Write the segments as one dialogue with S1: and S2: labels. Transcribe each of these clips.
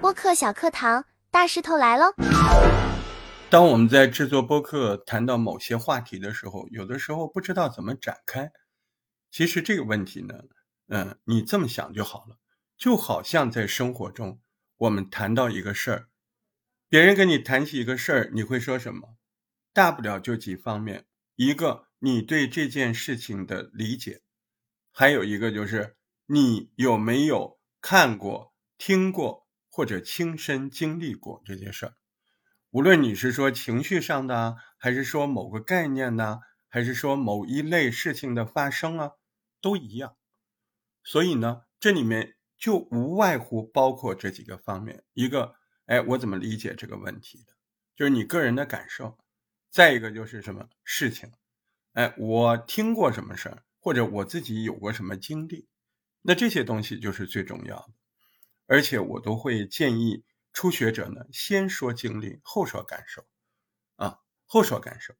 S1: 播客小课堂，大石头来喽！
S2: 当我们在制作播客谈到某些话题的时候，有的时候不知道怎么展开。其实这个问题呢，嗯，你这么想就好了，就好像在生活中，我们谈到一个事儿，别人跟你谈起一个事儿，你会说什么？大不了就几方面，一个你对这件事情的理解，还有一个就是你有没有看过、听过或者亲身经历过这件事儿。无论你是说情绪上的，还是说某个概念呢，还是说某一类事情的发生啊，都一样。所以呢，这里面就无外乎包括这几个方面：一个，哎，我怎么理解这个问题的，就是你个人的感受；再一个就是什么事情，哎，我听过什么事儿，或者我自己有过什么经历，那这些东西就是最重要的。而且我都会建议。初学者呢，先说经历，后说感受，啊，后说感受。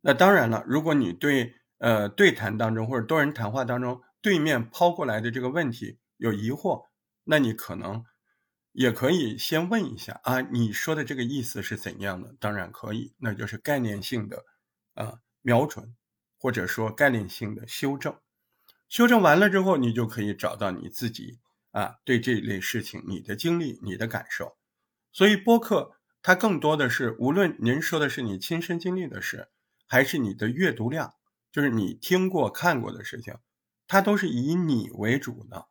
S2: 那当然了，如果你对呃对谈当中或者多人谈话当中，对面抛过来的这个问题有疑惑，那你可能也可以先问一下啊，你说的这个意思是怎样的？当然可以，那就是概念性的啊瞄准，或者说概念性的修正。修正完了之后，你就可以找到你自己啊对这类事情你的经历、你的感受。所以播客它更多的是，无论您说的是你亲身经历的事，还是你的阅读量，就是你听过看过的事情，它都是以你为主的。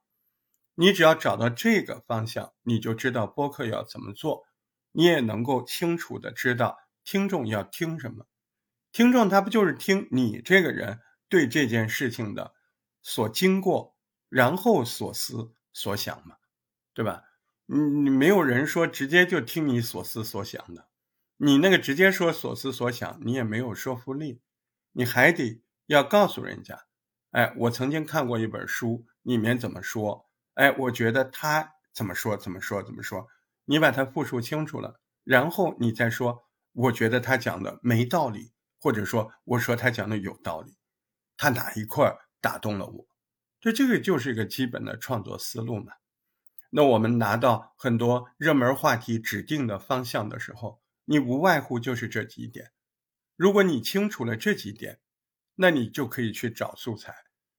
S2: 你只要找到这个方向，你就知道播客要怎么做，你也能够清楚的知道听众要听什么。听众他不就是听你这个人对这件事情的所经过，然后所思所想吗？对吧？你你没有人说直接就听你所思所想的，你那个直接说所思所想，你也没有说服力，你还得要告诉人家，哎，我曾经看过一本书，里面怎么说，哎，我觉得他怎么说怎么说怎么说，你把它复述清楚了，然后你再说，我觉得他讲的没道理，或者说我说他讲的有道理，他哪一块打动了我，这这个就是一个基本的创作思路嘛。那我们拿到很多热门话题指定的方向的时候，你无外乎就是这几点。如果你清楚了这几点，那你就可以去找素材。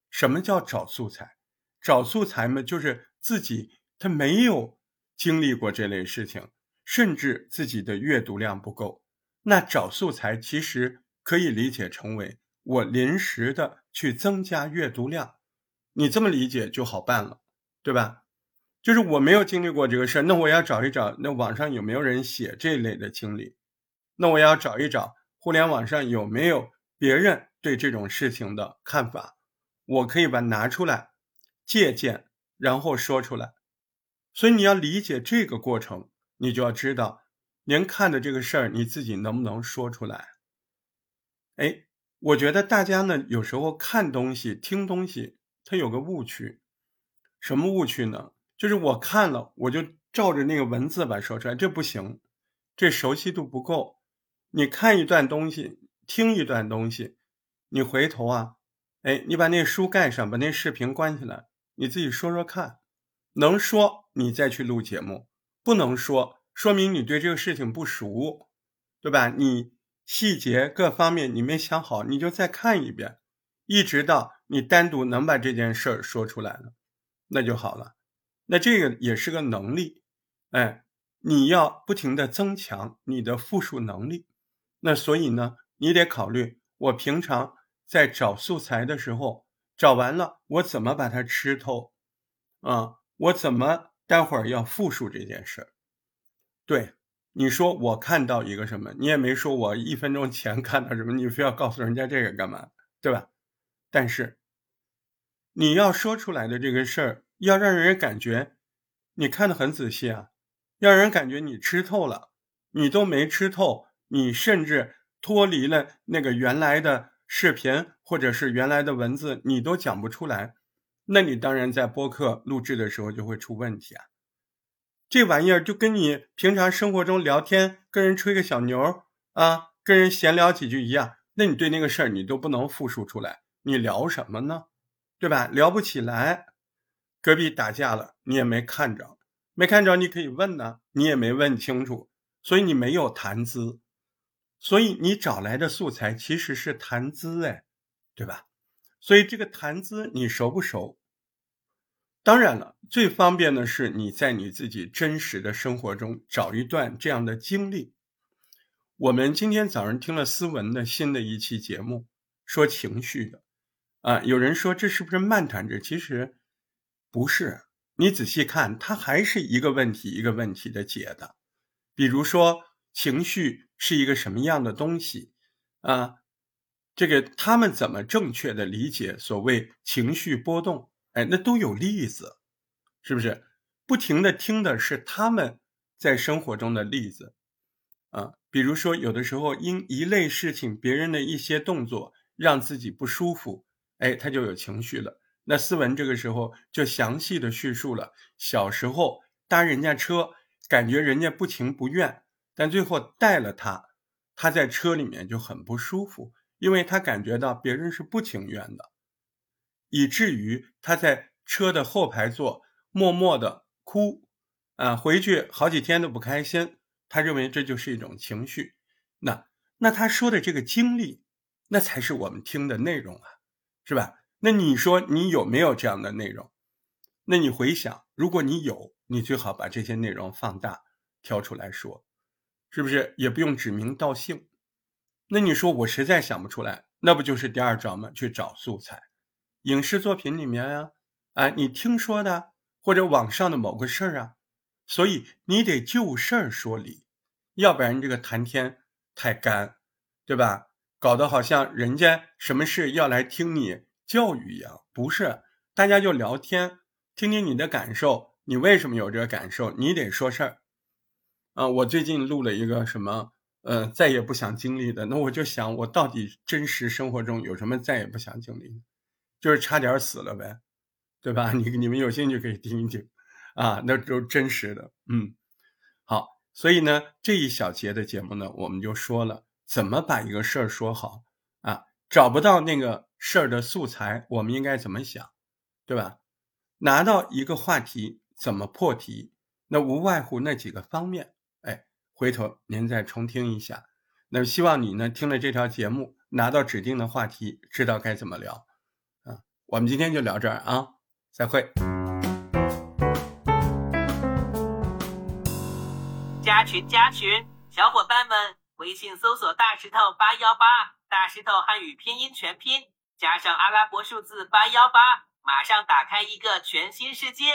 S2: 什么叫找素材？找素材嘛，就是自己他没有经历过这类事情，甚至自己的阅读量不够。那找素材其实可以理解成为我临时的去增加阅读量。你这么理解就好办了，对吧？就是我没有经历过这个事儿，那我要找一找，那网上有没有人写这类的经历？那我要找一找互联网上有没有别人对这种事情的看法，我可以把拿出来借鉴，然后说出来。所以你要理解这个过程，你就要知道您看的这个事儿，你自己能不能说出来？哎，我觉得大家呢，有时候看东西、听东西，它有个误区，什么误区呢？就是我看了，我就照着那个文字把说出来，这不行，这熟悉度不够。你看一段东西，听一段东西，你回头啊，哎，你把那书盖上，把那视频关起来，你自己说说看，能说你再去录节目，不能说，说明你对这个事情不熟，对吧？你细节各方面你没想好，你就再看一遍，一直到你单独能把这件事儿说出来了，那就好了。那这个也是个能力，哎，你要不停的增强你的复述能力。那所以呢，你得考虑，我平常在找素材的时候，找完了，我怎么把它吃透？啊，我怎么待会儿要复述这件事儿？对，你说我看到一个什么，你也没说我一分钟前看到什么，你非要告诉人家这个干嘛？对吧？但是你要说出来的这个事儿。要让人感觉你看的很仔细啊，让人感觉你吃透了，你都没吃透，你甚至脱离了那个原来的视频或者是原来的文字，你都讲不出来，那你当然在播客录制的时候就会出问题啊。这玩意儿就跟你平常生活中聊天跟人吹个小牛啊，跟人闲聊几句一样，那你对那个事儿你都不能复述出来，你聊什么呢？对吧？聊不起来，隔壁打架了，你也没看着，没看着你可以问呢，你也没问清楚，所以你没有谈资，所以你找来的素材其实是谈资，哎，对吧？所以这个谈资你熟不熟？当然了，最方便的是你在你自己真实的生活中找一段这样的经历。我们今天早上听了思文的新的一期节目，说情绪的，啊，有人说这是不是漫谈着？其实不是，你仔细看，它还是一个问题一个问题的解的。比如说，情绪是一个什么样的东西？啊，这个他们怎么正确的理解所谓情绪波动？哎，那都有例子，是不是？不停的听的是他们在生活中的例子。啊，比如说，有的时候因一类事情，别人的一些动作让自己不舒服，哎，他就有情绪了。那斯文这个时候就详细的叙述了小时候搭人家车，感觉人家不情不愿，但最后带了他，他在车里面就很不舒服，因为他感觉到别人是不情愿的，以至于他在车的后排座默默的哭，啊，回去好几天都不开心。他认为这就是一种情绪，那那他说的这个经历，那才是我们听的内容啊，是吧？那你说你有没有这样的内容？那你回想，如果你有，你最好把这些内容放大，挑出来说，是不是？也不用指名道姓。那你说我实在想不出来，那不就是第二招吗？去找素材，影视作品里面呀，啊，你听说的或者网上的某个事儿啊。所以你得就事儿说理，要不然这个谈天太干，对吧？搞得好像人家什么事要来听你教育一样，不是？大家就聊天，听听你的感受，你为什么有这个感受？你得说事儿。啊，我最近录了一个什么，呃，再也不想经历的。那我就想，我到底真实生活中有什么再也不想经历的？就是差点死了呗，对吧？你你们有兴趣可以听一听。啊，那都真实的，嗯，好，所以呢，这一小节的节目呢，我们就说了怎么把一个事儿说好啊，找不到那个事儿的素材，我们应该怎么想，对吧？拿到一个话题怎么破题，那无外乎那几个方面，哎，回头您再重听一下，那希望你呢听了这条节目，拿到指定的话题，知道该怎么聊，我们今天就聊这儿啊，再会。
S3: 加群加群，小伙伴们，微信搜索“大石头八幺八”，大石头汉语拼音全拼加上阿拉伯数字八幺八，马上打开一个全新世界。